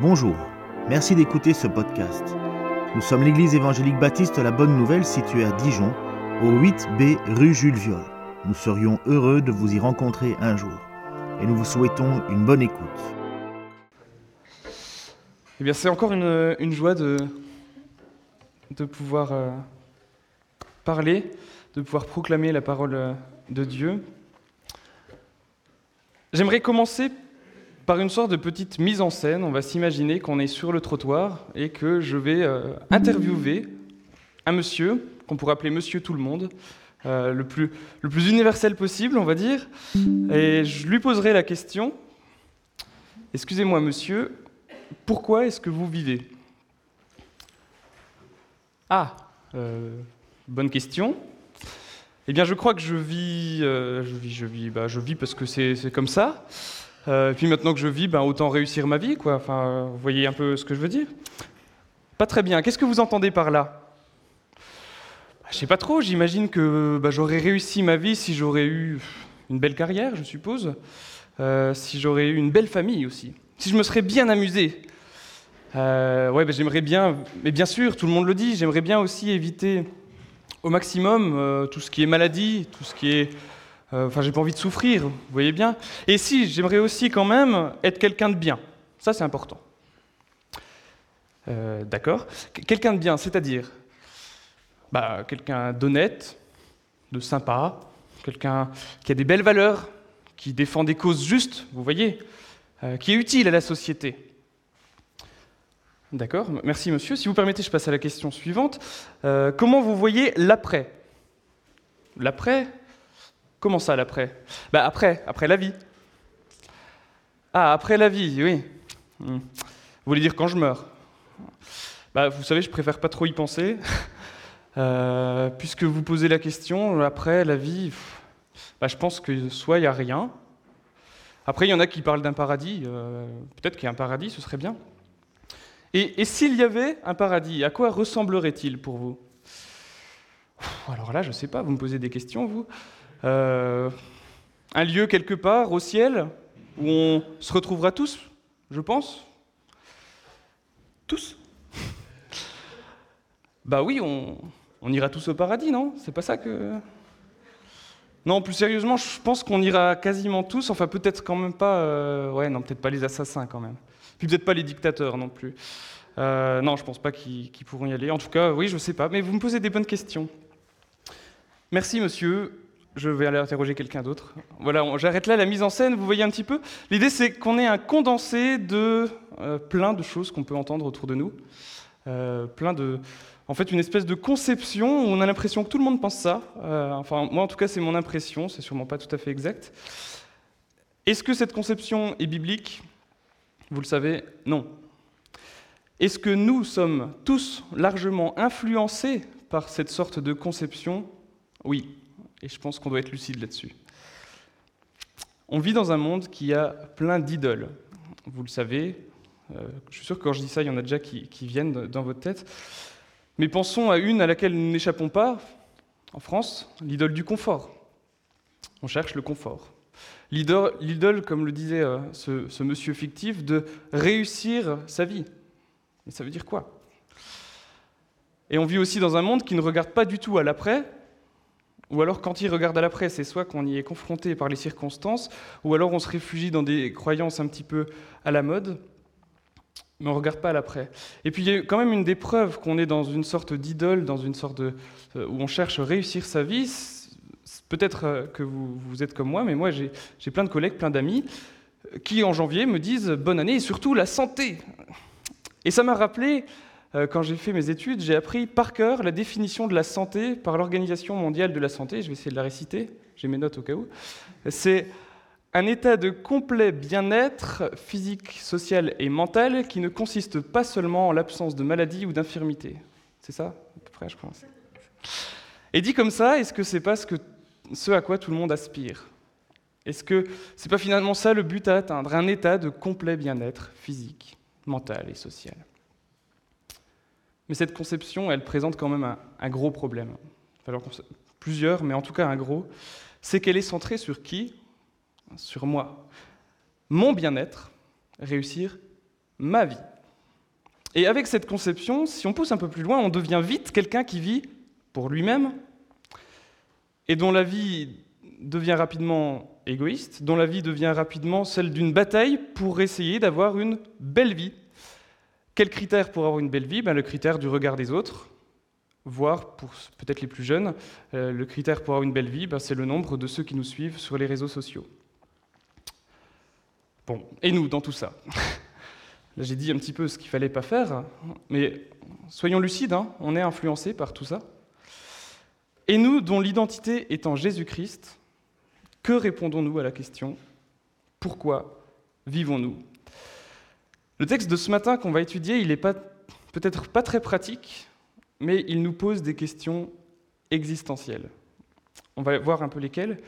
Bonjour, merci d'écouter ce podcast. Nous sommes l'église évangélique baptiste La Bonne Nouvelle située à Dijon, au 8B rue Jules Viol. Nous serions heureux de vous y rencontrer un jour et nous vous souhaitons une bonne écoute. Eh bien, c'est encore une, joie de, de pouvoir euh, parler, de pouvoir proclamer la parole euh, de Dieu. J'aimerais commencer par une sorte de petite mise en scène. On va s'imaginer qu'on est sur le trottoir et que je vais euh, interviewer un monsieur, qu'on pourrait appeler Monsieur Tout le Monde, euh, le, plus, universel possible, on va dire. Et je lui poserai la question, excusez-moi monsieur, pourquoi est-ce que vous vivez? Ah, euh, bonne question. Eh bien, je crois que je vis, je vis, je vis, bah, je vis parce que c'est comme ça. Euh, et puis maintenant que je vis, ben, autant réussir ma vie, quoi. Enfin, vous voyez un peu ce que je veux dire Pas très bien. Qu'est-ce que vous entendez par là? Bah, Je sais pas trop. J'imagine que bah, j'aurais réussi ma vie si j'aurais eu une belle carrière, je suppose. Euh, si j'aurais eu une belle famille aussi. Si je me serais bien amusé. Euh, ouais, bah, j'aimerais bien, mais bien sûr, tout le monde le dit, j'aimerais bien aussi éviter au maximum euh, tout ce qui est maladie, tout ce qui est. euh, Enfin, j'ai pas envie de souffrir, vous voyez bien. Et si, j'aimerais aussi quand même être quelqu'un de bien. Ça, c'est important. Euh, D'accord. Qu- Quelqu'un de bien, c'est-à-dire bah, quelqu'un d'honnête, de sympa, quelqu'un qui a des belles valeurs, qui défend des causes justes, vous voyez, euh, qui est utile à la société. D'accord, merci monsieur. Si vous permettez, je passe à la question suivante. Comment vous voyez l'après? L'après? Comment ça, l'après? Bah, Après, après la vie. Ah, après la vie, oui. Hmm. Vous voulez dire quand je meurs? Bah, Vous savez, je préfère pas trop y penser. Euh, puisque vous posez la question, après la vie, bah, je pense que soit il n'y a rien. Après, il y en a qui parlent d'un paradis. euh, Peut-être qu'il y a un paradis, ce serait bien. Et, et s'il y avait un paradis, à quoi ressemblerait-il pour vous? Alors là, je ne sais pas, vous me posez des questions, vous. Euh, un lieu quelque part au ciel où on se retrouvera tous, je pense Tous Bah oui, on, ira tous au paradis, non? C'est pas ça que... Non, plus sérieusement, je pense qu'on ira quasiment tous, enfin peut-être quand même pas... euh, ouais, non, peut-être pas les assassins quand même. Puis peut-être pas les dictateurs non plus. Euh, non, je pense pas qu'ils pourront y aller. En tout cas, oui, je sais pas, mais vous me posez des bonnes questions. Merci, monsieur. Je vais aller interroger quelqu'un d'autre. Voilà, j'arrête là la mise en scène, vous voyez un petit peu. L'idée, c'est qu'on ait un condensé de euh, plein de choses qu'on peut entendre autour de nous. Euh, plein de... En fait, une espèce de conception où on a l'impression que tout le monde pense ça. Euh, enfin, moi, en tout cas, c'est mon impression, c'est sûrement pas tout à fait exact. Est-ce que cette conception est biblique? Vous le savez, non. Est-ce que nous sommes tous largement influencés par cette sorte de conception? Oui, et je pense qu'on doit être lucide là-dessus. On vit dans un monde qui a plein d'idoles. Vous le savez, euh, je suis sûr que quand je dis ça, il y en a déjà qui, viennent dans votre tête. Mais pensons à une à laquelle nous n'échappons pas, en France, l'idole du confort. On cherche le confort. L'idole, comme le disait euh, ce monsieur fictif, de réussir sa vie. Mais ça veut dire quoi? Et on vit aussi dans un monde qui ne regarde pas du tout à l'après, ou alors quand il regarde à l'après, c'est soit qu'on y est confronté par les circonstances, ou alors on se réfugie dans des croyances un petit peu à la mode, mais on ne regarde pas à l'après. Et puis il y a quand même une des preuves qu'on est dans une sorte d'idole, dans une sorte euh, où on cherche à réussir sa vie. Peut-être euh, que vous, vous êtes comme moi, mais moi j'ai plein de collègues, plein d'amis, euh, qui en janvier me disent bonne année et surtout la santé. Et ça m'a rappelé, quand j'ai fait mes études, j'ai appris par cœur la définition de la santé par l'Organisation mondiale de la santé. Je vais essayer de la réciter, j'ai mes notes au cas où. C'est un état de complet bien-être physique, social et mental qui ne consiste pas seulement en l'absence de maladie ou d'infirmité. C'est ça, à peu près, je pense. Et dit comme ça, est-ce que c'est pas ce, que, ce à quoi tout le monde aspire? Est-ce que c'est pas finalement ça le but à atteindre? Un état de complet bien-être physique, mental et social. Mais cette conception, elle présente quand même un, gros problème. Plusieurs, mais en tout cas un gros. C'est qu'elle est centrée sur qui? Sur moi. Mon bien-être, réussir ma vie. Et avec cette conception, si on pousse un peu plus loin, on devient vite quelqu'un qui vit pour lui-même et dont la vie devient rapidement égoïste, dont la vie devient rapidement celle d'une bataille pour essayer d'avoir une belle vie. Quel critère pour avoir une belle vie? Ben, Le critère du regard des autres, voire pour peut-être les plus jeunes, euh, le critère pour avoir une belle vie, ben, c'est le nombre de ceux qui nous suivent sur les réseaux sociaux. Bon, et nous dans tout ça? Là, j'ai dit un petit peu ce qu'il fallait pas faire, mais soyons lucides, hein, on est influencé par tout ça. Et nous, dont l'identité est en Jésus-Christ, que répondons-nous à la question Pourquoi vivons-nous? Le texte de ce matin qu'on va étudier, il n'est peut-être pas très pratique, mais il nous pose des questions existentielles. On va voir un peu lesquelles.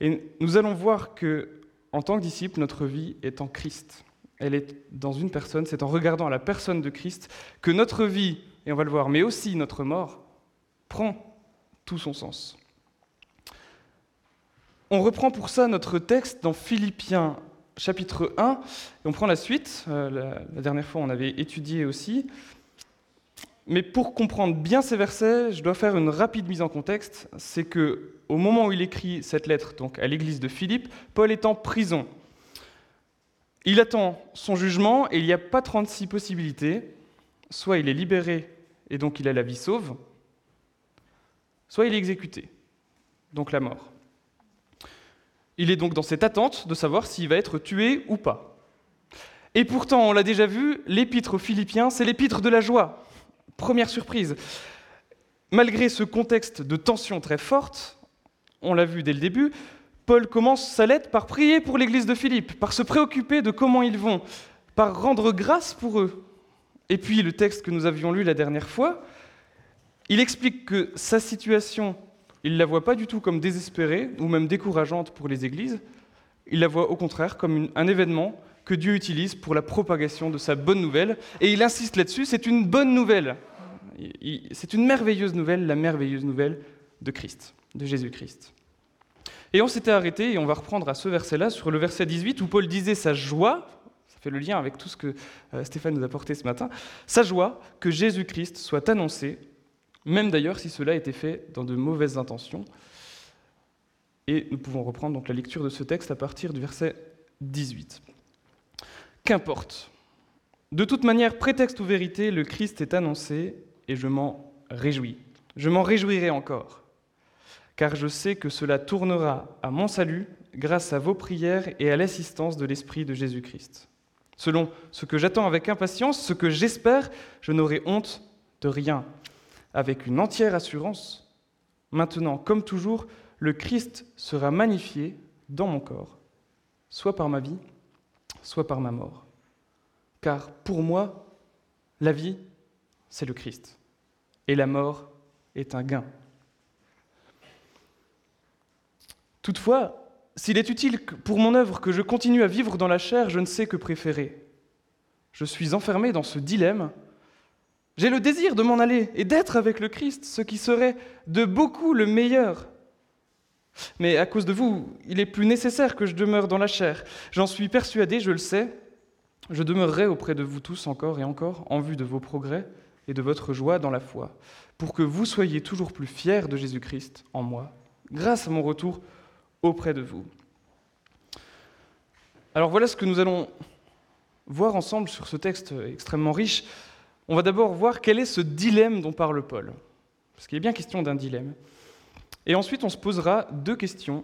Et nous allons voir que, en tant que disciple, notre vie est en Christ. Elle est dans une personne, c'est en regardant la personne de Christ que notre vie, et on va le voir, mais aussi notre mort, prend tout son sens. On reprend pour ça notre texte dans Philippiens chapitre 1, et on prend la suite. Euh, la, la dernière fois, on avait étudié aussi. Mais pour comprendre bien ces versets, je dois faire une rapide mise en contexte. C'est que au moment où il écrit cette lettre donc à l'église de Philippe, Paul est en prison. Il attend son jugement et il n'y a pas 36 possibilités. Soit il est libéré et donc il a la vie sauve, soit il est exécuté, donc la mort. Il est donc dans cette attente de savoir s'il va être tué ou pas. Et pourtant, on l'a déjà vu, l'épître aux Philippiens, c'est l'épître de la joie. Première surprise. Malgré ce contexte de tension très forte, on l'a vu dès le début, Paul commence sa lettre par prier pour l'église de Philippe, par se préoccuper de comment ils vont, par rendre grâce pour eux. Et puis le texte que nous avions lu la dernière fois, il explique que sa situation, il ne la voit pas du tout comme désespérée ou même décourageante pour les églises, il la voit au contraire comme un événement que Dieu utilise pour la propagation de sa bonne nouvelle. Et il insiste là-dessus, c'est une bonne nouvelle. C'est une merveilleuse nouvelle, la merveilleuse nouvelle de Christ, de Jésus-Christ. Et on s'était arrêté, et on va reprendre à ce verset-là, sur le verset 18, où Paul disait sa joie, ça fait le lien avec tout ce que euh, Stéphane nous a porté ce matin, sa joie que Jésus-Christ soit annoncé, même d'ailleurs si cela été fait dans de mauvaises intentions. Et nous pouvons reprendre donc la lecture de ce texte à partir du verset 18. Qu'importe. De toute manière, prétexte ou vérité, le Christ est annoncé et je m'en réjouis. Je m'en réjouirai encore car je sais que cela tournera à mon salut grâce à vos prières et à l'assistance de l'Esprit de Jésus-Christ. Selon ce que j'attends avec impatience, ce que j'espère, je n'aurai honte de rien. Avec une entière assurance, maintenant comme toujours, le Christ sera magnifié dans mon corps, soit par ma vie, soit par ma mort. Car pour moi, la vie, c'est le Christ, et la mort est un gain. Toutefois, s'il est utile pour mon œuvre que je continue à vivre dans la chair, je ne sais que préférer. Je suis enfermé dans ce dilemme. J'ai le désir de m'en aller et d'être avec le Christ, ce qui serait de beaucoup le meilleur. Mais à cause de vous, il est plus nécessaire que je demeure dans la chair. J'en suis persuadé, je le sais. Je demeurerai auprès de vous tous encore et encore en vue de vos progrès et de votre joie dans la foi, pour que vous soyez toujours plus fiers de Jésus-Christ en moi, grâce à mon retour auprès de vous. Alors voilà ce que nous allons voir ensemble sur ce texte extrêmement riche. On va d'abord voir quel est ce dilemme dont parle Paul, parce qu'il est bien question d'un dilemme. Et ensuite, on se posera deux questions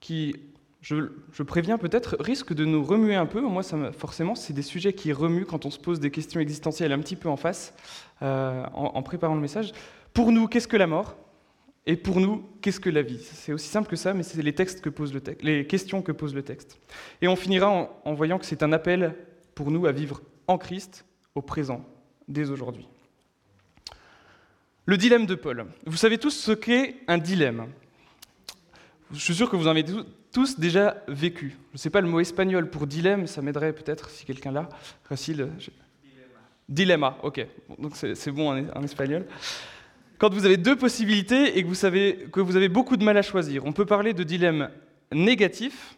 qui, je, préviens peut-être, risquent de nous remuer un peu. Moi, forcément, c'est des sujets qui remuent quand on se pose des questions existentielles un petit peu en face, euh, en préparant le message. Pour nous, qu'est-ce que la mort? Et pour nous, qu'est-ce que la vie? C'est aussi simple que ça, mais c'est les, textes que pose le texte, les questions que pose le texte. Et on finira en voyant que c'est un appel pour nous à vivre en Christ, au présent, dès aujourd'hui. Le dilemme de Paul. Vous savez tous ce qu'est un dilemme. Je suis sûr que vous en avez tous déjà vécu. Je ne sais pas le mot espagnol pour dilemme, ça m'aiderait peut-être si quelqu'un l'a. Facile. Dilemma. Dilemma, ok. Donc c'est bon en espagnol quand vous avez deux possibilités et que vous savez que vous avez beaucoup de mal à choisir. On peut parler de dilemme négatif.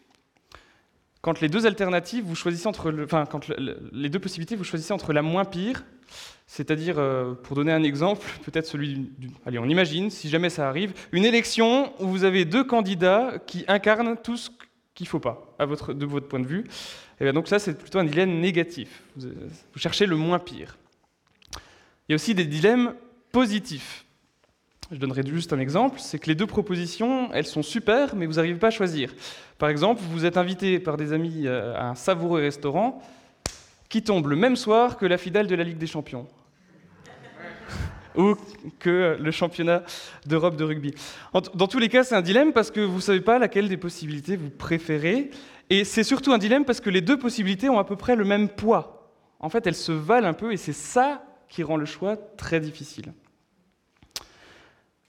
Quand les deux alternatives, vous choisissez entre, enfin, quand les deux possibilités, vous choisissez entre la moins pire, c'est-à-dire, euh, pour donner un exemple, peut-être celui du, allez, on imagine, si jamais ça arrive, une élection où vous avez deux candidats qui incarnent tout ce qu'il faut pas, de votre point de vue. Et bien donc ça, c'est plutôt un dilemme négatif. Vous, vous cherchez le moins pire. Il y a aussi des dilemmes positifs. Je donnerai juste un exemple, c'est que les deux propositions, elles sont super, mais vous n'arrivez pas à choisir. Par exemple, vous êtes invité par des amis euh, à un savoureux restaurant qui tombe le même soir que la finale de la Ligue des Champions. ou que le championnat d'Europe de rugby. Dans tous les cas, c'est un dilemme parce que vous ne savez pas laquelle des possibilités vous préférez. Et c'est surtout un dilemme parce que les deux possibilités ont à peu près le même poids. En fait, elles se valent un peu et c'est ça qui rend le choix très difficile.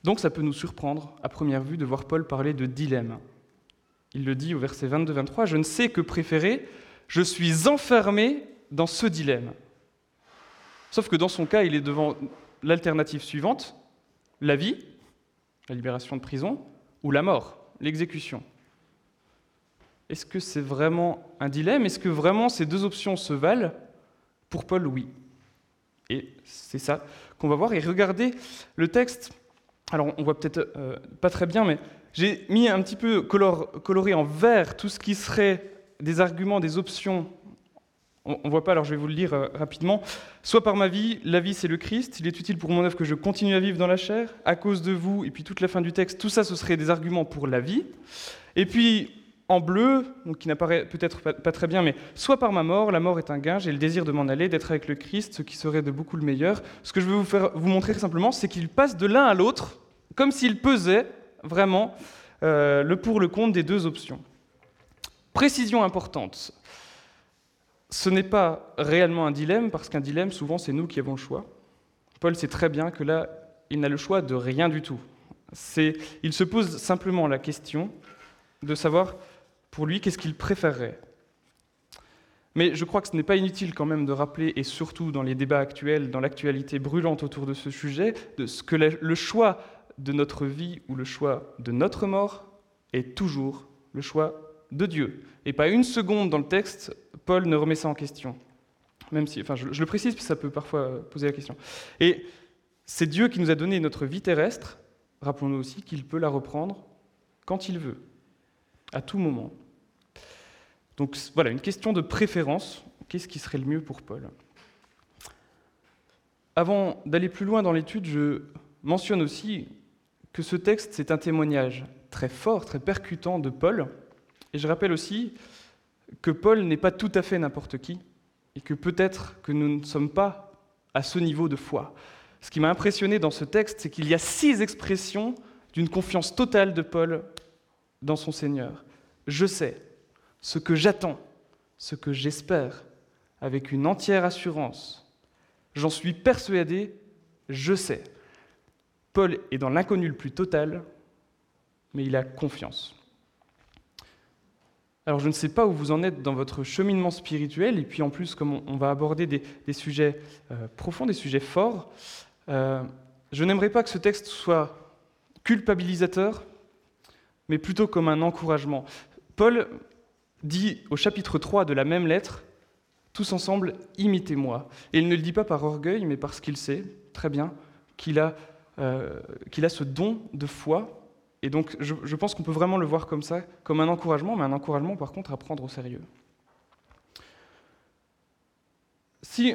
Donc ça peut nous surprendre, à première vue, de voir Paul parler de dilemme. Il le dit au verset 22-23, Je ne sais que préférer, je suis enfermé dans ce dilemme. Sauf que dans son cas, il est devant l'alternative suivante, la vie, la libération de prison, ou la mort, l'exécution. Est-ce que c'est vraiment un dilemme? Est-ce que vraiment ces deux options se valent? Pour Paul, oui. Et c'est ça qu'on va voir. Et regardez le texte alors on voit peut-être euh, pas très bien, mais j'ai mis un petit peu coloré en vert tout ce qui serait des arguments, des options. On ne voit pas, alors je vais vous le lire euh, rapidement. Soit par ma vie, la vie c'est le Christ, il est utile pour mon œuvre que je continue à vivre dans la chair, à cause de vous, et puis toute la fin du texte, tout ça ce serait des arguments pour la vie. Et puis en bleu, donc qui n'apparaît peut-être pas, très bien, mais soit par ma mort, la mort est un gain, j'ai le désir de m'en aller, d'être avec le Christ, ce qui serait de beaucoup le meilleur. Ce que je veux vous, faire, vous montrer simplement, c'est qu'il passe de l'un à l'autre, comme s'il pesait vraiment euh, le pour le contre des deux options. Précision importante, ce n'est pas réellement un dilemme, parce qu'un dilemme, souvent, c'est nous qui avons le choix. Paul sait très bien que là, il n'a le choix de rien du tout. Il se pose simplement la question de savoir pour lui, qu'est-ce qu'il préférerait? Mais je crois que ce n'est pas inutile quand même de rappeler, et surtout dans les débats actuels, dans l'actualité brûlante autour de ce sujet, ce que le choix de notre vie ou le choix de notre mort est toujours le choix de Dieu. Et pas une seconde dans le texte, Paul ne remet ça en question. Même si, enfin, je, le précise, parce ça peut parfois poser la question. Et c'est Dieu qui nous a donné notre vie terrestre. Rappelons-nous aussi qu'il peut la reprendre quand il veut à tout moment. Donc voilà, une question de préférence. Qu'est-ce qui serait le mieux pour Paul? Avant d'aller plus loin dans l'étude, je mentionne aussi que ce texte, c'est un témoignage très fort, très percutant de Paul. Et je rappelle aussi que Paul n'est pas tout à fait n'importe qui, et que peut-être que nous ne sommes pas à ce niveau de foi. Ce qui m'a impressionné dans ce texte, c'est qu'il y a six expressions d'une confiance totale de Paul dans son Seigneur. Je sais ce que j'attends, ce que j'espère, avec une entière assurance. J'en suis persuadé, je sais. Paul est dans l'inconnu le plus total, mais il a confiance. Alors je ne sais pas où vous en êtes dans votre cheminement spirituel, et puis en plus, comme on va aborder des, sujets euh, profonds, des sujets forts, euh, je n'aimerais pas que ce texte soit culpabilisateur, mais plutôt comme un encouragement. Paul dit au chapitre 3 de la même lettre, tous ensemble, imitez-moi. Et il ne le dit pas par orgueil, mais parce qu'il sait très bien qu'il a, euh, qu'il a ce don de foi. Et donc je, pense qu'on peut vraiment le voir comme ça, comme un encouragement, mais un encouragement par contre à prendre au sérieux. Si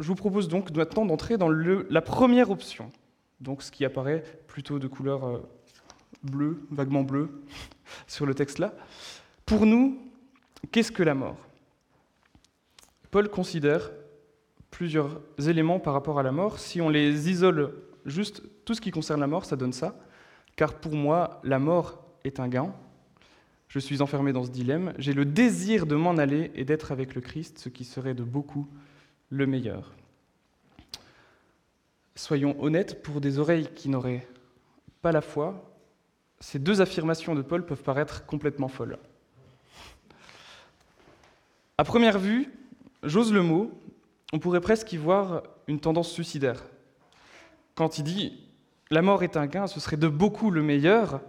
je vous propose donc maintenant d'entrer dans la première option, donc ce qui apparaît plutôt de couleur euh, bleu, vaguement bleu, sur le texte là. Pour nous, qu'est-ce que la mort? Paul considère plusieurs éléments par rapport à la mort. Si on les isole juste, tout ce qui concerne la mort, ça donne ça. Car pour moi, la mort est un gain. Je suis enfermé dans ce dilemme. J'ai le désir de m'en aller et d'être avec le Christ, ce qui serait de beaucoup le meilleur. Soyons honnêtes, pour des oreilles qui n'auraient pas la foi, ces deux affirmations de Paul peuvent paraître complètement folles. À première vue, j'ose le mot, on pourrait presque y voir une tendance suicidaire. Quand il dit La mort est un gain, ce serait de beaucoup le meilleur,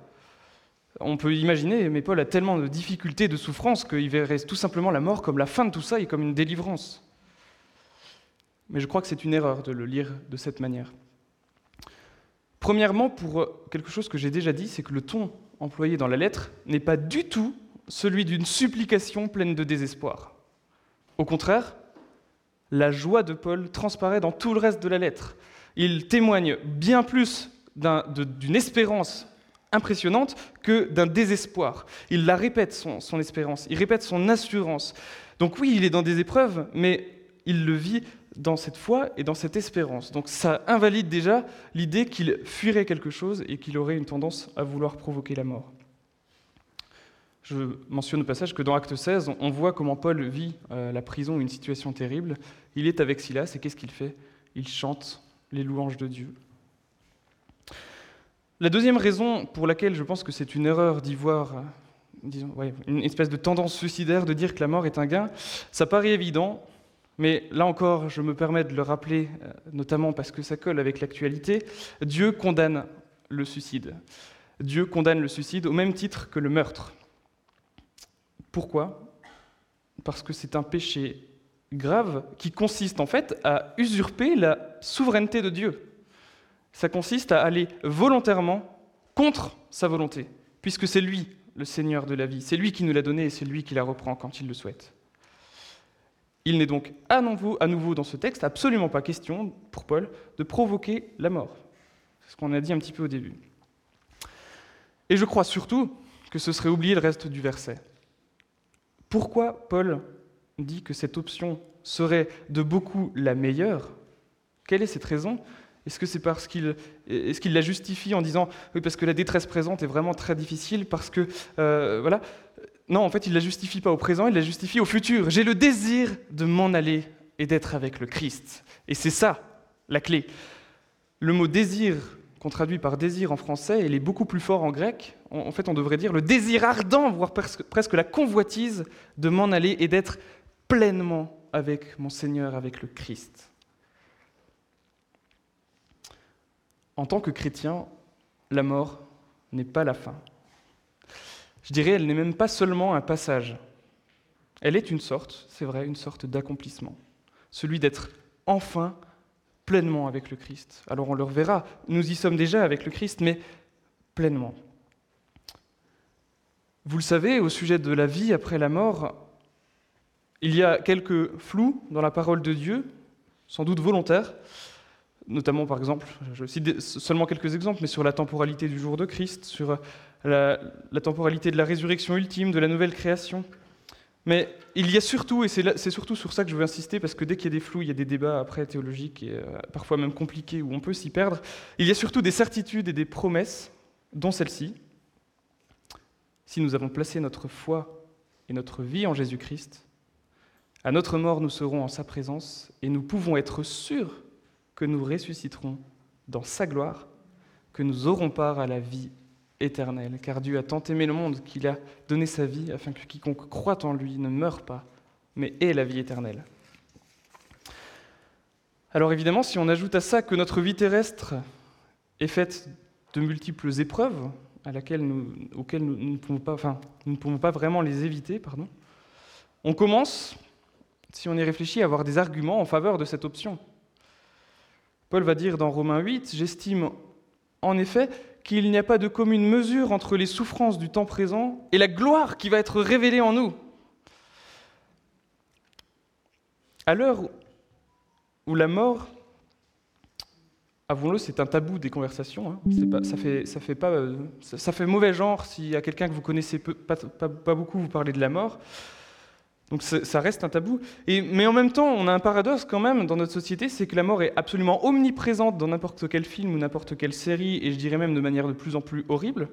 On peut imaginer, mais Paul a tellement de difficultés, de souffrances, qu'il verrait tout simplement la mort comme la fin de tout ça et comme une délivrance. Mais je crois que c'est une erreur de le lire de cette manière. Premièrement, pour quelque chose que j'ai déjà dit, c'est que le ton employé dans la lettre n'est pas du tout celui d'une supplication pleine de désespoir. Au contraire, la joie de Paul transparaît dans tout le reste de la lettre. Il témoigne bien plus d'une espérance impressionnante que d'un désespoir. Il la répète, son, espérance, il répète son assurance. Donc oui, il est dans des épreuves, mais il le vit dans cette foi et dans cette espérance. Donc ça invalide déjà l'idée qu'il fuirait quelque chose et qu'il aurait une tendance à vouloir provoquer la mort. Je mentionne au passage que dans Acte 16, on voit comment Paul vit euh, la prison, une situation terrible. Il est avec Silas et qu'est-ce qu'il fait? Il chante les louanges de Dieu. La deuxième raison pour laquelle je pense que c'est une erreur d'y voir disons, une espèce de tendance suicidaire de dire que la mort est un gain, ça paraît évident, mais là encore, je me permets de le rappeler, euh, notamment parce que ça colle avec l'actualité, Dieu condamne le suicide. Dieu condamne le suicide au même titre que le meurtre. Pourquoi? Parce que c'est un péché grave qui consiste en fait à usurper la souveraineté de Dieu. Ça consiste à aller volontairement contre sa volonté, puisque c'est lui le Seigneur de la vie, c'est lui qui nous l'a donné et c'est lui qui la reprend quand il le souhaite. Il n'est donc à nouveau, à nouveau dans ce texte absolument pas question, pour Paul, de provoquer la mort. C'est ce qu'on a dit un petit peu au début. Et je crois surtout que ce serait oublier le reste du verset. Pourquoi Paul dit que cette option serait de beaucoup la meilleure? Quelle est cette raison? Est-ce que c'est parce qu'il est qu'il la justifie en disant oui parce que la détresse présente est vraiment très difficile parce que euh, voilà? Non, en fait, il la justifie pas au présent, il la justifie au futur. J'ai le désir de m'en aller et d'être avec le Christ. Et c'est ça la clé. Le mot désir traduit par désir en français, il est beaucoup plus fort en grec. En fait, on devrait dire le désir ardent, voire presque, la convoitise de m'en aller et d'être pleinement avec mon Seigneur, avec le Christ. En tant que chrétien, la mort n'est pas la fin. Je dirais, elle n'est même pas seulement un passage. Elle est une sorte, c'est vrai, une sorte d'accomplissement. Celui d'être enfin pleinement avec le Christ. Alors on le reverra, nous y sommes déjà avec le Christ, mais pleinement. Vous le savez, au sujet de la vie après la mort, il y a quelques flous dans la parole de Dieu, sans doute volontaires, notamment par exemple, je cite seulement quelques exemples, mais sur la temporalité du jour de Christ, sur la, la temporalité de la résurrection ultime, de la nouvelle création, mais il y a surtout, et c'est surtout sur ça que je veux insister, parce que dès qu'il y a des flous, il y a des débats après théologiques, et euh, parfois même compliqués, où on peut s'y perdre, il y a surtout des certitudes et des promesses, dont celle-ci. Si nous avons placé notre foi et notre vie en Jésus-Christ, à notre mort, nous serons en sa présence, et nous pouvons être sûrs que nous ressusciterons dans sa gloire, que nous aurons part à la vie éternel, car Dieu a tant aimé le monde qu'il a donné sa vie afin que quiconque croit en lui ne meure pas, mais ait la vie éternelle. Alors évidemment, si on ajoute à ça que notre vie terrestre est faite de multiples épreuves auxquelles nous, ne pouvons pas, enfin, nous vraiment les éviter, pardon, on commence, si on y réfléchit, à avoir des arguments en faveur de cette option. Paul va dire dans Romains 8, J'estime en effet qu'il n'y a pas de commune mesure entre les souffrances du temps présent et la gloire qui va être révélée en nous. À l'heure où la mort, avouons-le, c'est un tabou des conversations, ça, fait, mauvais genre si à quelqu'un que vous connaissez pas beaucoup vous parlez de la mort. Donc ça reste un tabou. Mais en même temps, on a un paradoxe quand même dans notre société, c'est que la mort est absolument omniprésente dans n'importe quel film ou n'importe quelle série, et je dirais même de manière de plus en plus horrible.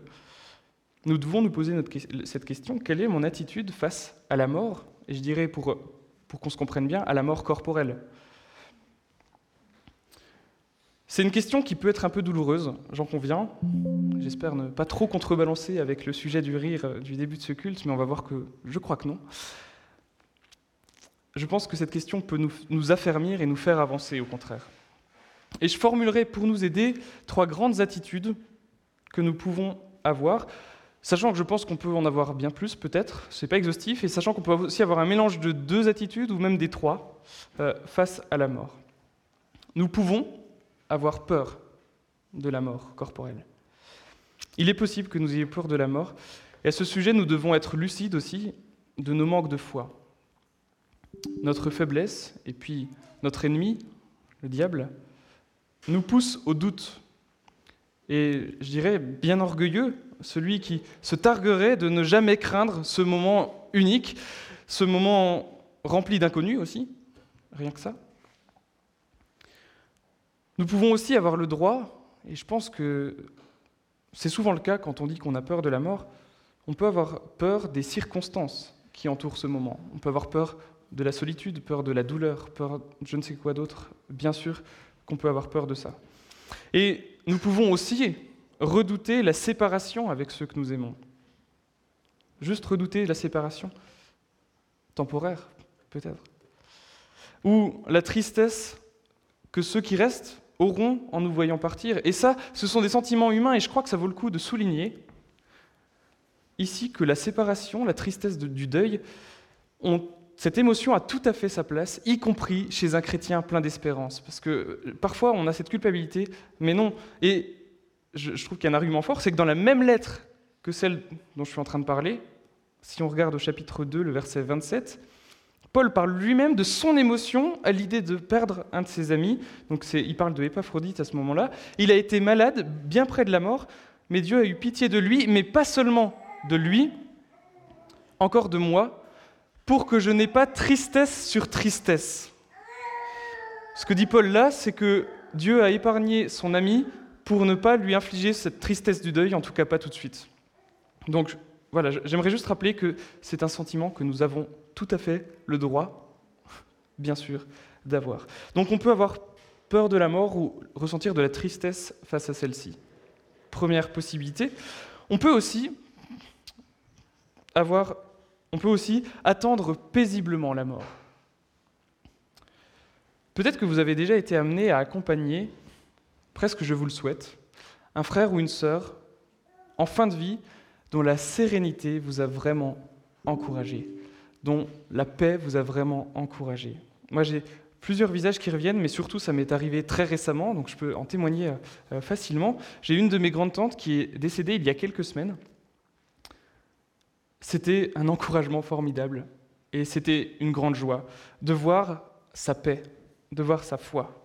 Nous devons nous poser cette question, quelle est mon attitude face à la mort Et je dirais, pour qu'on se comprenne bien, à la mort corporelle? C'est une question qui peut être un peu douloureuse, j'en conviens. J'espère ne pas trop contrebalancer avec le sujet du rire du début de ce culte, mais on va voir que je crois que non je pense que cette question peut nous, affermir et nous faire avancer, au contraire. Et je formulerai pour nous aider trois grandes attitudes que nous pouvons avoir. Sachant que je pense qu'on peut en avoir bien plus, peut-être, c'est pas exhaustif, et sachant qu'on peut aussi avoir un mélange de deux attitudes, ou même des trois, euh, face à la mort. Nous pouvons avoir peur de la mort corporelle. Il est possible que nous ayons peur de la mort, et à ce sujet, nous devons être lucides aussi de nos manques de foi. Notre faiblesse, et puis notre ennemi, le diable, nous pousse au doute. Et je dirais bien orgueilleux, celui qui se targuerait de ne jamais craindre ce moment unique, ce moment rempli d'inconnus aussi, rien que ça. Nous pouvons aussi avoir le droit, et je pense que c'est souvent le cas quand on dit qu'on a peur de la mort, on peut avoir peur des circonstances qui entourent ce moment. On peut avoir peur de la solitude, peur de la douleur, peur je ne sais quoi d'autre. Bien sûr qu'on peut avoir peur de ça. Et nous pouvons aussi redouter la séparation avec ceux que nous aimons. Juste redouter la séparation temporaire, peut-être. Ou la tristesse que ceux qui restent auront en nous voyant partir. Et ça, ce sont des sentiments humains, et je crois que ça vaut le coup de souligner ici que la séparation, la tristesse du deuil, ont cette émotion a tout à fait sa place, y compris chez un chrétien plein d'espérance. Parce que euh, parfois, on a cette culpabilité, mais non. Et je, trouve qu'il y a un argument fort, c'est que dans la même lettre que celle dont je suis en train de parler, si on regarde au chapitre 2, le verset 27, Paul parle lui-même de son émotion à l'idée de perdre un de ses amis. Donc il parle de Épaphrodite à ce moment-là. Il a été malade, bien près de la mort, mais Dieu a eu pitié de lui, mais pas seulement de lui, encore de moi, pour que je n'ai pas tristesse sur tristesse. Ce que dit Paul là, c'est que Dieu a épargné son ami pour ne pas lui infliger cette tristesse du deuil, en tout cas pas tout de suite. Donc voilà, j'aimerais juste rappeler que c'est un sentiment que nous avons tout à fait le droit, bien sûr, d'avoir. Donc on peut avoir peur de la mort ou ressentir de la tristesse face à celle-ci. Première possibilité. On peut aussi avoir on peut aussi attendre paisiblement la mort. Peut-être que vous avez déjà été amené à accompagner, presque je vous le souhaite, un frère ou une sœur en fin de vie dont la sérénité vous a vraiment encouragé, dont la paix vous a vraiment encouragé. Moi, j'ai plusieurs visages qui reviennent, mais surtout, ça m'est arrivé très récemment, donc je peux en témoigner euh, facilement. J'ai une de mes grandes tantes qui est décédée il y a quelques semaines. C'était un encouragement formidable et c'était une grande joie de voir sa paix, de voir sa foi.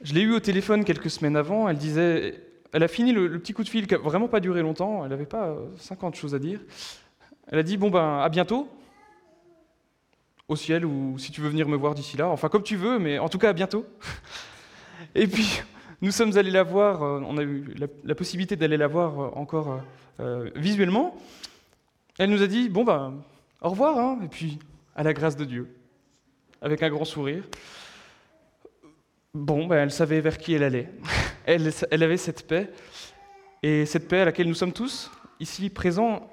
Je l'ai eu au téléphone quelques semaines avant, elle disait, elle a fini le, petit coup de fil qui n'a vraiment pas duré longtemps, elle n'avait pas 50 choses à dire. Elle a dit, bon ben, à bientôt, au ciel, ou si tu veux venir me voir d'ici là, enfin comme tu veux, mais en tout cas à bientôt. Et puis, nous sommes allés la voir, euh, on a eu la, possibilité d'aller la voir euh, encore euh, visuellement, elle nous a dit, bon ben, au revoir, hein, et puis à la grâce de Dieu, avec un grand sourire. Bon, ben, elle savait vers qui elle allait. Elle, elle avait cette paix, et cette paix à laquelle nous sommes tous ici présents,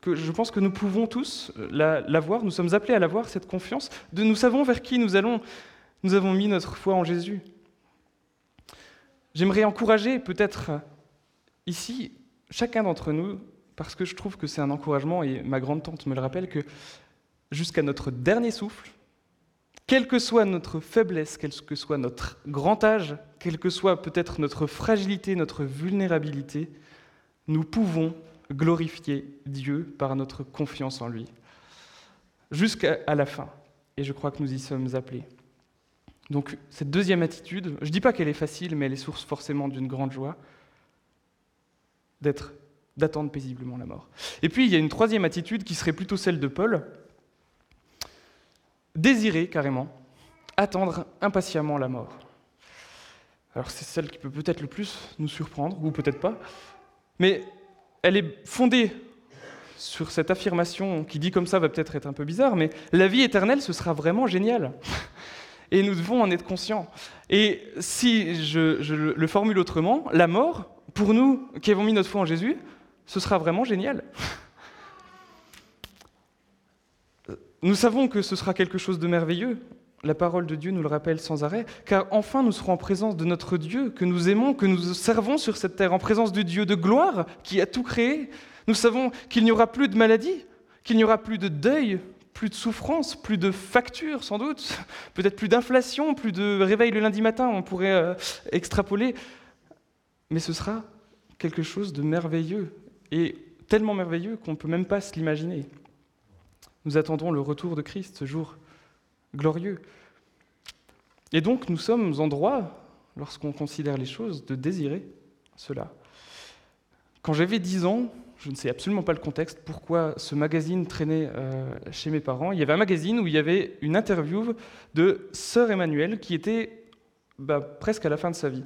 que je pense que nous pouvons tous l'avoir, nous sommes appelés à l'avoir, cette confiance, de nous savons vers qui nous allons, nous avons mis notre foi en Jésus. J'aimerais encourager peut-être ici chacun d'entre nous parce que je trouve que c'est un encouragement, et ma grande-tante me le rappelle, que jusqu'à notre dernier souffle, quelle que soit notre faiblesse, quel que soit notre grand âge, quelle que soit peut-être notre fragilité, notre vulnérabilité, nous pouvons glorifier Dieu par notre confiance en lui, jusqu'à la fin. Et je crois que nous y sommes appelés. Donc cette deuxième attitude, je ne dis pas qu'elle est facile, mais elle est source forcément d'une grande joie, d'être d'attendre paisiblement la mort. Et puis il y a une troisième attitude qui serait plutôt celle de Paul, désirer carrément, attendre impatiemment la mort. Alors c'est celle qui peut peut-être le plus nous surprendre, ou peut-être pas, mais elle est fondée sur cette affirmation qui dit comme ça va peut-être être un peu bizarre, mais la vie éternelle, ce sera vraiment génial. Et nous devons en être conscients. Et si je, je le formule autrement, la mort, pour nous qui avons mis notre foi en Jésus, ce sera vraiment génial. Nous savons que ce sera quelque chose de merveilleux. La parole de Dieu nous le rappelle sans arrêt, car enfin nous serons en présence de notre Dieu, que nous aimons, que nous servons sur cette terre, en présence de Dieu de gloire, qui a tout créé. Nous savons qu'il n'y aura plus de maladie, qu'il n'y aura plus de deuil, plus de souffrance, plus de factures sans doute, peut-être plus d'inflation, plus de réveil le lundi matin, on pourrait euh, extrapoler. Mais ce sera quelque chose de merveilleux, et tellement merveilleux qu'on ne peut même pas se l'imaginer. Nous attendons le retour de Christ, ce jour glorieux. Et donc nous sommes en droit, lorsqu'on considère les choses, de désirer cela. Quand j'avais 10 ans, je ne sais absolument pas le contexte, pourquoi ce magazine traînait euh, chez mes parents. Il y avait un magazine où il y avait une interview de Sœur Emmanuelle qui était bah, presque à la fin de sa vie.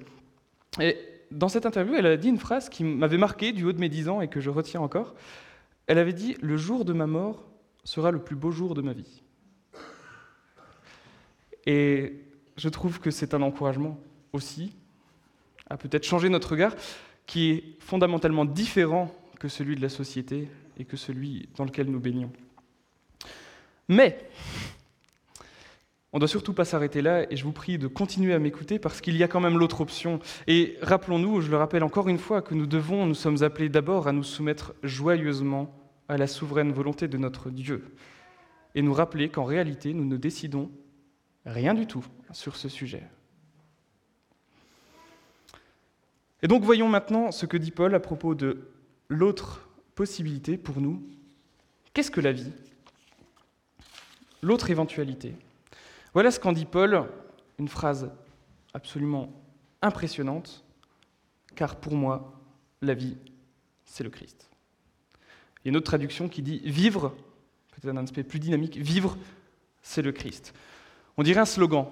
Et dans cette interview, elle a dit une phrase qui m'avait marqué du haut de mes 10 ans et que je retiens encore. Elle avait dit Le jour de ma mort sera le plus beau jour de ma vie. Et je trouve que c'est un encouragement aussi à peut-être changer notre regard qui est fondamentalement différent que celui de la société et que celui dans lequel nous baignons. Mais on ne doit surtout pas s'arrêter là et je vous prie de continuer à m'écouter parce qu'il y a quand même l'autre option. Et rappelons-nous, je le rappelle encore une fois, que nous devons, nous sommes appelés d'abord à nous soumettre joyeusement à la souveraine volonté de notre Dieu et nous rappeler qu'en réalité, nous ne décidons rien du tout sur ce sujet. Et donc voyons maintenant ce que dit Paul à propos de l'autre possibilité pour nous. Qu'est-ce que la vie? L'autre éventualité. Voilà ce qu'en dit Paul, une phrase absolument impressionnante, car pour moi, la vie, c'est le Christ. Il y a une autre traduction qui dit vivre, peut-être un aspect plus dynamique, vivre, c'est le Christ. On dirait un slogan.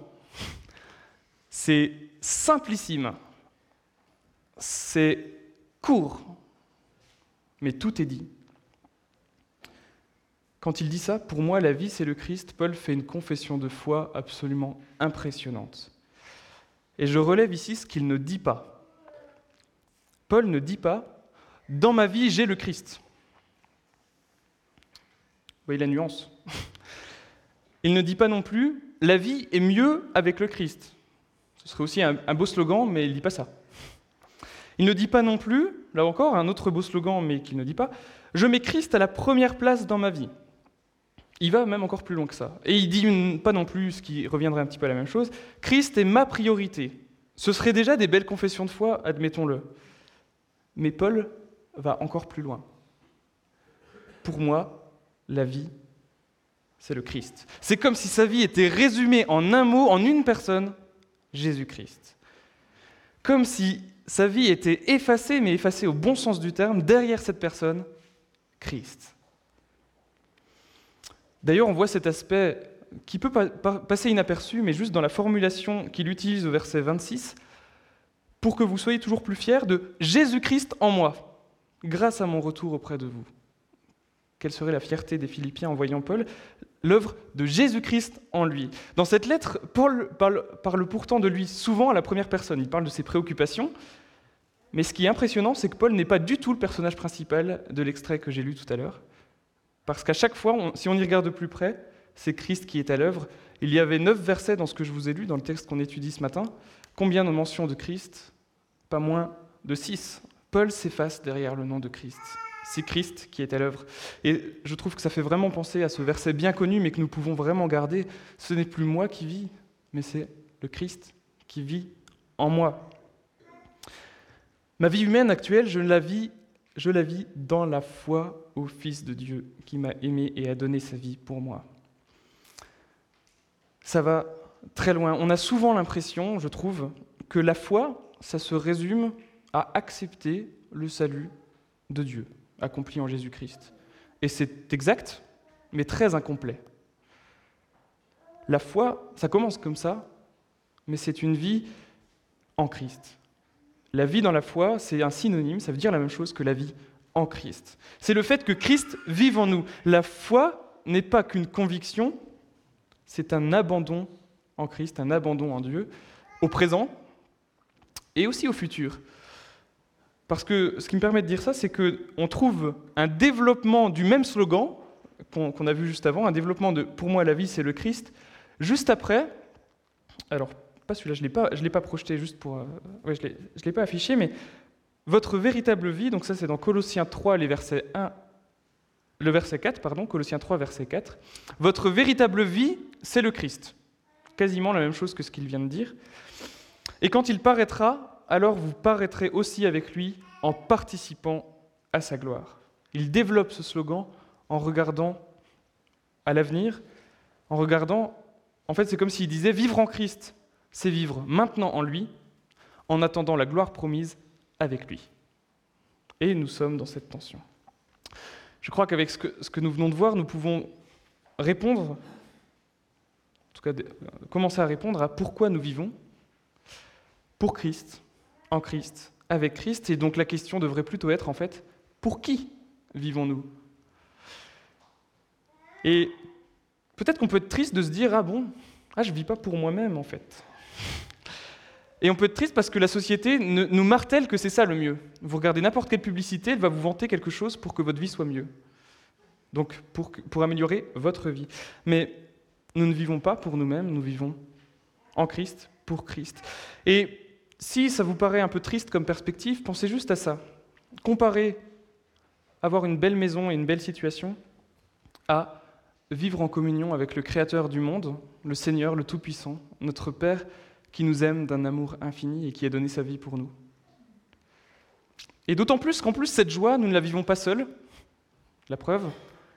C'est simplissime, c'est court, mais tout est dit. Quand il dit ça, pour moi, la vie, c'est le Christ, Paul fait une confession de foi absolument impressionnante. Et je relève ici ce qu'il ne dit pas. Paul ne dit pas, dans ma vie, j'ai le Christ. Vous voyez la nuance Il ne dit pas non plus, la vie est mieux avec le Christ. Ce serait aussi un, beau slogan, mais il ne dit pas ça. Il ne dit pas non plus, là encore, un autre beau slogan, mais qu'il ne dit pas, je mets Christ à la première place dans ma vie. Il va même encore plus loin que ça. Et il dit pas non plus, ce qui reviendrait un petit peu à la même chose, Christ est ma priorité. Ce serait déjà des belles confessions de foi, admettons-le. Mais Paul va encore plus loin. Pour moi, la vie, c'est le Christ. C'est comme si sa vie était résumée en un mot, en une personne, Jésus-Christ. Comme si sa vie était effacée, mais effacée au bon sens du terme, derrière cette personne, Christ. D'ailleurs, on voit cet aspect qui peut passer inaperçu, mais juste dans la formulation qu'il utilise au verset 26, pour que vous soyez toujours plus fiers de Jésus-Christ en moi, grâce à mon retour auprès de vous. Quelle serait la fierté des Philippiens en voyant Paul L'œuvre de Jésus-Christ en lui? Dans cette lettre, Paul parle, parle, pourtant de lui souvent à la première personne. Il parle de ses préoccupations, mais ce qui est impressionnant, c'est que Paul n'est pas du tout le personnage principal de l'extrait que j'ai lu tout à l'heure. Parce qu'à chaque fois, si on y regarde de plus près, c'est Christ qui est à l'œuvre. Il y avait neuf versets dans ce que je vous ai lu, dans le texte qu'on étudie ce matin. Combien de mentions de Christ Pas moins de six. Paul s'efface derrière le nom de Christ. C'est Christ qui est à l'œuvre. Et je trouve que ça fait vraiment penser à ce verset bien connu, mais que nous pouvons vraiment garder. Ce n'est plus moi qui vis, mais c'est le Christ qui vit en moi. Ma vie humaine actuelle, je la vis, je la vis dans la foi au Fils de Dieu qui m'a aimé et a donné sa vie pour moi. Ça va très loin. On a souvent l'impression, je trouve, que la foi, ça se résume à accepter le salut de Dieu accompli en Jésus-Christ. Et c'est exact, mais très incomplet. La foi, ça commence comme ça, mais c'est une vie en Christ. La vie dans la foi, c'est un synonyme, ça veut dire la même chose que la vie en Christ. C'est le fait que Christ vive en nous. La foi n'est pas qu'une conviction, c'est un abandon en Christ, un abandon en Dieu, au présent et aussi au futur. Parce que ce qui me permet de dire ça, c'est qu'on trouve un développement du même slogan qu'on a vu juste avant, un développement de Pour moi, la vie, c'est le Christ, juste après, alors pas celui-là, je ne l'ai pas, projeté juste pour. Euh, je ne l'ai pas affiché, mais votre véritable vie, donc ça c'est dans Colossiens 3, les versets 1, le verset 4, pardon, Colossiens 3, verset 4, votre véritable vie, c'est le Christ. Quasiment la même chose que ce qu'il vient de dire. Et quand il paraîtra, alors vous paraîtrez aussi avec lui en participant à sa gloire. Il développe ce slogan en regardant à l'avenir, en regardant, en fait c'est comme s'il disait, vivre en Christ, c'est vivre maintenant en lui, en attendant la gloire promise avec lui. Et nous sommes dans cette tension. Je crois qu'avec ce que, nous venons de voir, nous pouvons répondre, en tout cas commencer à répondre à pourquoi nous vivons pour Christ, en Christ, avec Christ. Et donc la question devrait plutôt être en fait, pour qui vivons-nous? Et peut-être qu'on peut être triste de se dire, ah bon, ah, je ne vis pas pour moi-même en fait. Et on peut être triste parce que la société nous martèle que c'est ça le mieux. Vous regardez n'importe quelle publicité, elle va vous vanter quelque chose pour que votre vie soit mieux. Donc pour, pour améliorer votre vie. Mais nous ne vivons pas pour nous-mêmes, nous vivons en Christ, pour Christ. Et si ça vous paraît un peu triste comme perspective, pensez juste à ça. Comparez avoir une belle maison et une belle situation à vivre en communion avec le Créateur du monde, le Seigneur, le Tout-Puissant, notre Père qui nous aime d'un amour infini et qui a donné sa vie pour nous. Et d'autant plus qu'en plus, cette joie, nous ne la vivons pas seuls. La preuve,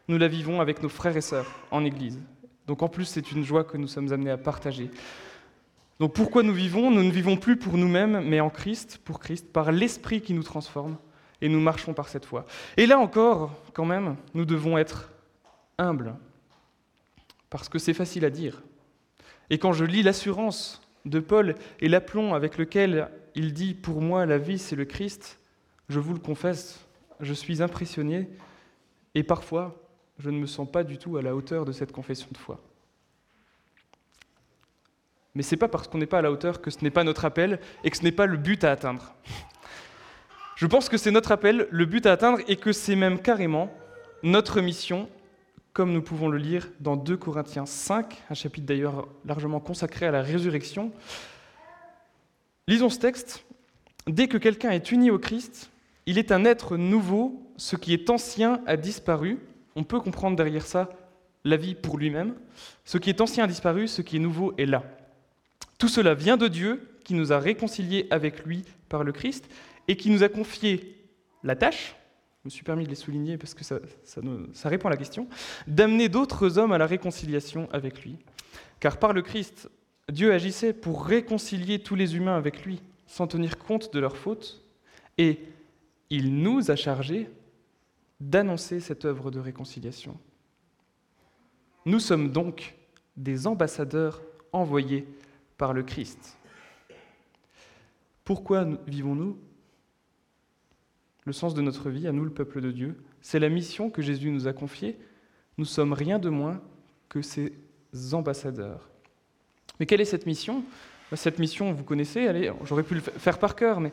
nous la vivons avec nos frères et sœurs en Église. Donc en plus, c'est une joie que nous sommes amenés à partager. Donc pourquoi nous vivons? Nous ne vivons plus pour nous-mêmes, mais en Christ, pour Christ, par l'Esprit qui nous transforme, et nous marchons par cette foi. Et là encore, quand même, nous devons être humbles, parce que c'est facile à dire. Et quand je lis l'assurance de Paul et l'aplomb avec lequel il dit Pour moi, la vie, c'est le Christ, je vous le confesse, je suis impressionné, et parfois, je ne me sens pas du tout à la hauteur de cette confession de foi. Mais ce n'est pas parce qu'on n'est pas à la hauteur que ce n'est pas notre appel et que ce n'est pas le but à atteindre. Je pense que c'est notre appel, le but à atteindre, et que c'est même carrément notre mission, comme nous pouvons le lire dans 2 Corinthiens 5, un chapitre d'ailleurs largement consacré à la résurrection. Lisons ce texte. Dès que quelqu'un est uni au Christ, il est un être nouveau, ce qui est ancien a disparu. On peut comprendre derrière ça la vie pour lui-même. Ce qui est ancien a disparu, ce qui est nouveau est là. Tout cela vient de Dieu qui nous a réconciliés avec lui par le Christ et qui nous a confié la tâche, je me suis permis de les souligner parce que ça, répond à la question, d'amener d'autres hommes à la réconciliation avec lui. Car par le Christ, Dieu agissait pour réconcilier tous les humains avec lui, sans tenir compte de leurs fautes, et il nous a chargés d'annoncer cette œuvre de réconciliation. Nous sommes donc des ambassadeurs envoyés par le Christ. Pourquoi vivons-nous Le sens de notre vie, à nous le peuple de Dieu, c'est la mission que Jésus nous a confiée. Nous sommes rien de moins que ses ambassadeurs. Mais quelle est cette mission? Cette mission, vous connaissez, allez, j'aurais pu le faire par cœur, mais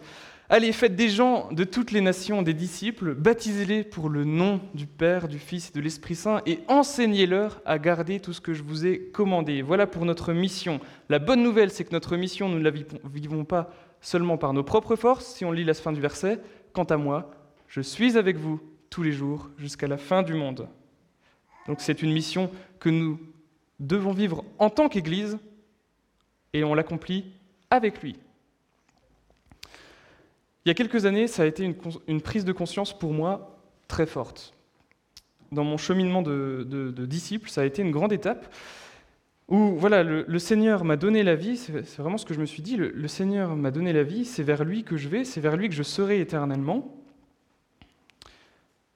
Allez, faites des gens de toutes les nations des disciples, baptisez-les pour le nom du Père, du Fils et de l'Esprit Saint, et enseignez-leur à garder tout ce que je vous ai commandé. Voilà pour notre mission. La bonne nouvelle, c'est que notre mission, nous ne la vivons pas seulement par nos propres forces, si on lit la fin du verset. Quant à moi, je suis avec vous tous les jours jusqu'à la fin du monde. Donc c'est une mission que nous devons vivre en tant qu'Église, et on l'accomplit avec lui. Il y a quelques années, ça a été une, prise de conscience pour moi très forte. Dans mon cheminement de, disciple, ça a été une grande étape où voilà, le, Seigneur m'a donné la vie, c'est vraiment ce que je me suis dit, le, Seigneur m'a donné la vie, c'est vers lui que je vais, c'est vers lui que je serai éternellement.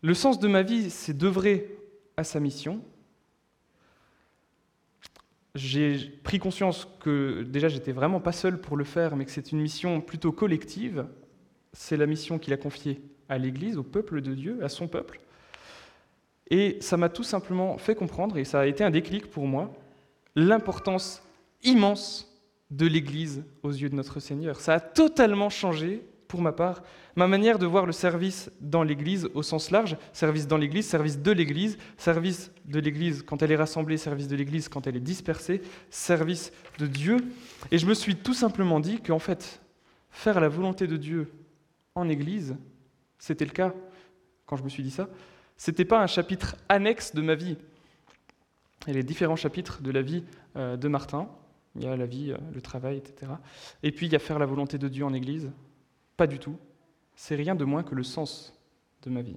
Le sens de ma vie, c'est d'œuvrer à sa mission. J'ai pris conscience que déjà j'étais vraiment pas seul pour le faire, mais que c'est une mission plutôt collective, c'est la mission qu'il a confiée à l'Église, au peuple de Dieu, à son peuple. Et ça m'a tout simplement fait comprendre, et ça a été un déclic pour moi, l'importance immense de l'Église aux yeux de notre Seigneur. Ça a totalement changé, pour ma part, ma manière de voir le service dans l'Église au sens large, service dans l'Église, service de l'Église, service de l'Église quand elle est rassemblée, service de l'Église quand elle est dispersée, service de Dieu. Et je me suis tout simplement dit qu'en fait, faire la volonté de Dieu en Église, c'était le cas quand je me suis dit ça, c'était pas un chapitre annexe de ma vie. A les différents chapitres de la vie euh, de Martin. Il y a la vie, euh, le travail, etc. Et puis il y a faire la volonté de Dieu en Église. Pas du tout. C'est rien de moins que le sens de ma vie.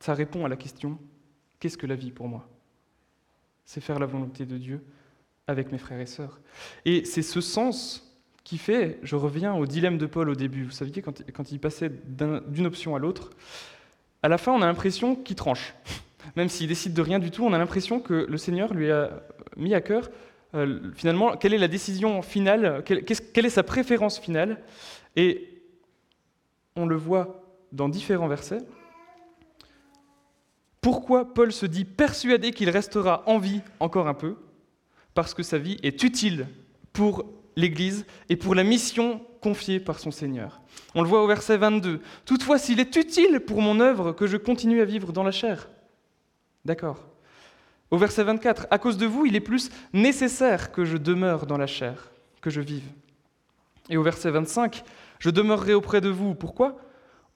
Ça répond à la question qu'est-ce que la vie pour moi? C'est faire la volonté de Dieu avec mes frères et sœurs. Et c'est ce sens qui fait, je reviens au dilemme de Paul au début, vous saviez, quand il passait d'une option à l'autre, à la fin, on a l'impression qu'il tranche. Même s'il décide de rien du tout, on a l'impression que le Seigneur lui a mis à cœur, euh, finalement, quelle est la décision finale, quelle est sa préférence finale? Et on le voit dans différents versets. Pourquoi Paul se dit persuadé qu'il restera en vie encore un peu? Parce que sa vie est utile pour l'Église et pour la mission confiée par son Seigneur. On le voit au verset 22. Toutefois, s'il est utile pour mon œuvre que je continue à vivre dans la chair. D'accord. Au verset 24, à cause de vous, il est plus nécessaire que je demeure dans la chair, que je vive. Et au verset 25, je demeurerai auprès de vous. Pourquoi?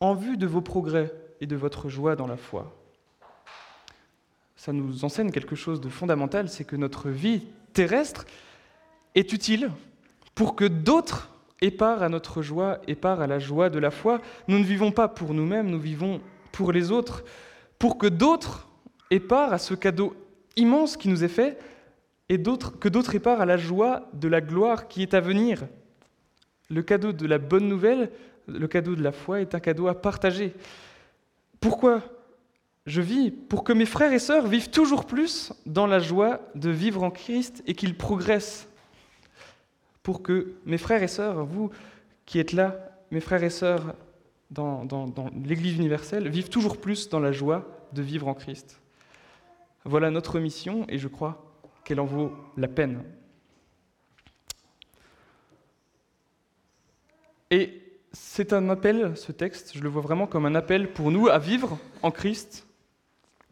En vue de vos progrès et de votre joie dans la foi ça nous enseigne quelque chose de fondamental, c'est que notre vie terrestre est utile pour que d'autres aient part à notre joie et part à la joie de la foi. Nous ne vivons pas pour nous-mêmes, nous vivons pour les autres, pour que d'autres aient part à ce cadeau immense qui nous est fait et que d'autres part à la joie de la gloire qui est à venir. Le cadeau de la bonne nouvelle, le cadeau de la foi est un cadeau à partager. Pourquoi je vis pour que mes frères et sœurs vivent toujours plus dans la joie de vivre en Christ et qu'ils progressent. Pour que mes frères et sœurs, vous qui êtes là, mes frères et sœurs dans, l'Église universelle, vivent toujours plus dans la joie de vivre en Christ. Voilà notre mission et je crois qu'elle en vaut la peine. Et c'est un appel, ce texte, je le vois vraiment comme un appel pour nous à vivre en Christ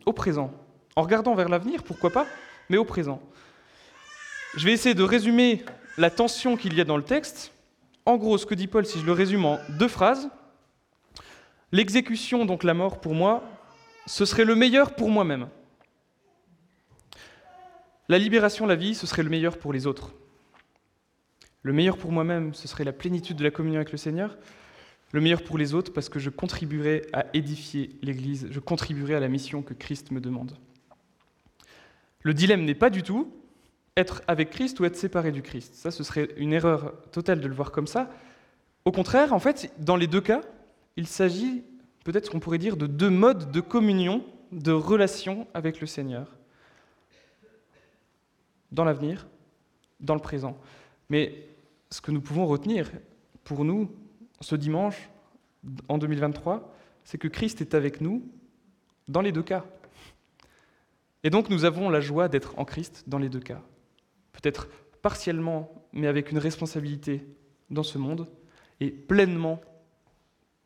au présent. En regardant vers l'avenir, pourquoi pas, mais au présent. Je vais essayer de résumer la tension qu'il y a dans le texte. En gros, ce que dit Paul, si je le résume en deux phrases, l'exécution, donc la mort pour moi, ce serait le meilleur pour moi-même. La libération, la vie, ce serait le meilleur pour les autres. Le meilleur pour moi-même, ce serait la plénitude de la communion avec le Seigneur le meilleur pour les autres parce que je contribuerai à édifier l'Église, je contribuerai à la mission que Christ me demande. Le dilemme n'est pas du tout être avec Christ ou être séparé du Christ. Ça, ce serait une erreur totale de le voir comme ça. Au contraire, en fait, dans les deux cas, il s'agit peut-être qu'on pourrait dire de deux modes de communion, de relation avec le Seigneur. Dans l'avenir, dans le présent. Mais ce que nous pouvons retenir pour nous, ce dimanche, en 2023, c'est que Christ est avec nous dans les deux cas. Et donc nous avons la joie d'être en Christ dans les deux cas. Peut-être partiellement, mais avec une responsabilité dans ce monde, et pleinement,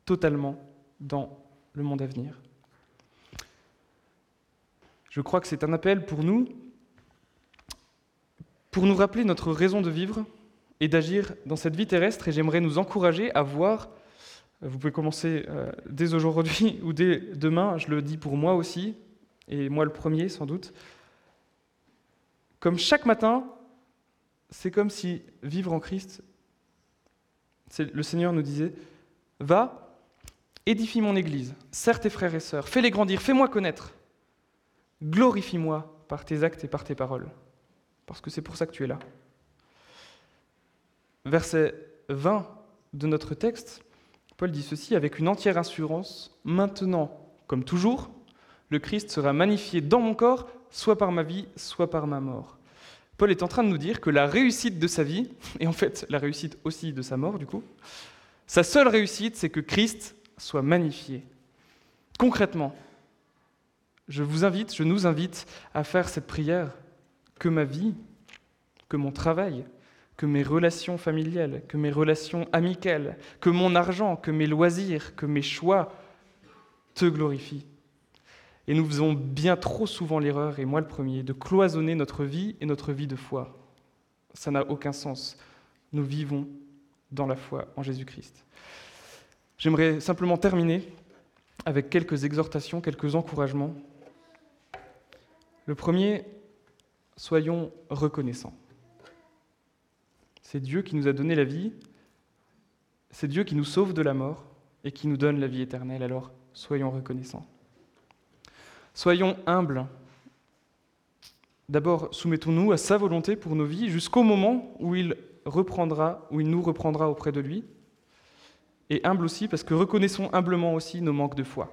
totalement dans le monde à venir. Je crois que c'est un appel pour nous, pour nous rappeler notre raison de vivre, et d'agir dans cette vie terrestre. Et j'aimerais nous encourager à voir, vous pouvez commencer euh, dès aujourd'hui ou dès demain, je le dis pour moi aussi, et moi le premier sans doute, comme chaque matin, c'est comme si vivre en Christ, le Seigneur nous disait, va, édifie mon Église, serre tes frères et sœurs, fais-les grandir, fais-moi connaître, glorifie-moi par tes actes et par tes paroles, parce que c'est pour ça que tu es là verset 20 de notre texte, Paul dit ceci avec une entière assurance, maintenant, comme toujours, le Christ sera magnifié dans mon corps, soit par ma vie, soit par ma mort. Paul est en train de nous dire que la réussite de sa vie, et en fait la réussite aussi de sa mort du coup, sa seule réussite, c'est que Christ soit magnifié. Concrètement, je vous invite, je nous invite à faire cette prière, que ma vie, que mon travail, que mes relations familiales, que mes relations amicales, que mon argent, que mes loisirs, que mes choix te glorifient. Et nous faisons bien trop souvent l'erreur, et moi le premier, de cloisonner notre vie et notre vie de foi. Ça n'a aucun sens. Nous vivons dans la foi en Jésus-Christ. J'aimerais simplement terminer avec quelques exhortations, quelques encouragements. Le premier, soyons reconnaissants. C'est Dieu qui nous a donné la vie, c'est Dieu qui nous sauve de la mort et qui nous donne la vie éternelle, alors soyons reconnaissants. Soyons humbles. D'abord, soumettons-nous à sa volonté pour nos vies jusqu'au moment où il nous reprendra auprès de lui. Et humble aussi, parce que reconnaissons humblement aussi nos manques de foi.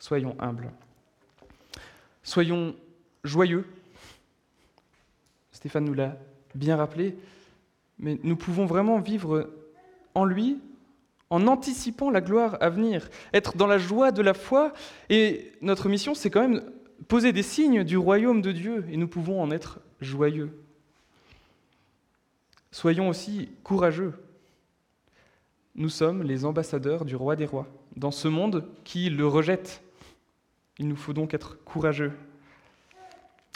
Soyons humbles. Soyons joyeux. Stéphane nous l'a bien rappelé, mais nous pouvons vraiment vivre en lui en anticipant la gloire à venir, être dans la joie de la foi. Et notre mission, c'est quand même poser des signes du royaume de Dieu, et nous pouvons en être joyeux. Soyons aussi courageux. Nous sommes les ambassadeurs du roi des rois, dans ce monde qui le rejette. Il nous faut donc être courageux.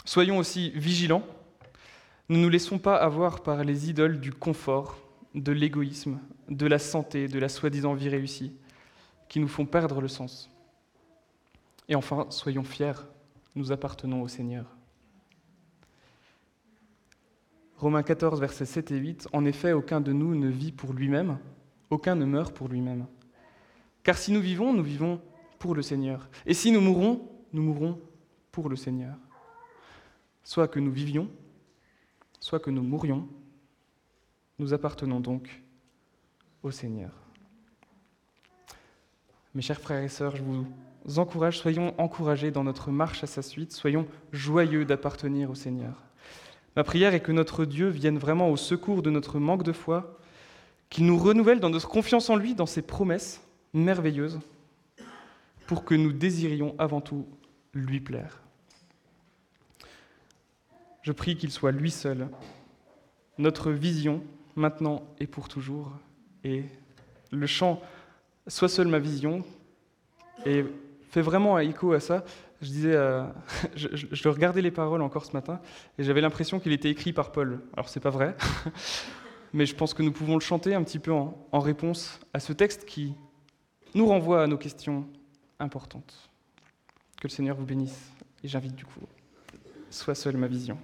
Soyons aussi vigilants. Ne nous laissons pas avoir par les idoles du confort, de l'égoïsme, de la santé, de la soi-disant vie réussie, qui nous font perdre le sens. Et enfin, soyons fiers, nous appartenons au Seigneur. Romains 14, versets 7 et 8, En effet, aucun de nous ne vit pour lui-même, aucun ne meurt pour lui-même. Car si nous vivons, nous vivons pour le Seigneur. Et si nous mourons, nous mourrons pour le Seigneur. Soit que nous vivions, soit que nous mourions, nous appartenons donc au Seigneur. Mes chers frères et sœurs, je vous encourage, soyons encouragés dans notre marche à sa suite, soyons joyeux d'appartenir au Seigneur. Ma prière est que notre Dieu vienne vraiment au secours de notre manque de foi, qu'il nous renouvelle dans notre confiance en lui, dans ses promesses merveilleuses, pour que nous désirions avant tout lui plaire. Je prie qu'il soit lui seul, notre vision, maintenant et pour toujours. Et le chant Sois seul ma vision et fait vraiment écho à ça. Je disais, je, je, regardais les paroles encore ce matin et j'avais l'impression qu'il était écrit par Paul. Alors c'est pas vrai, mais je pense que nous pouvons le chanter un petit peu en, en réponse à ce texte qui nous renvoie à nos questions importantes. Que le Seigneur vous bénisse et j'invite du coup, sois seul ma vision.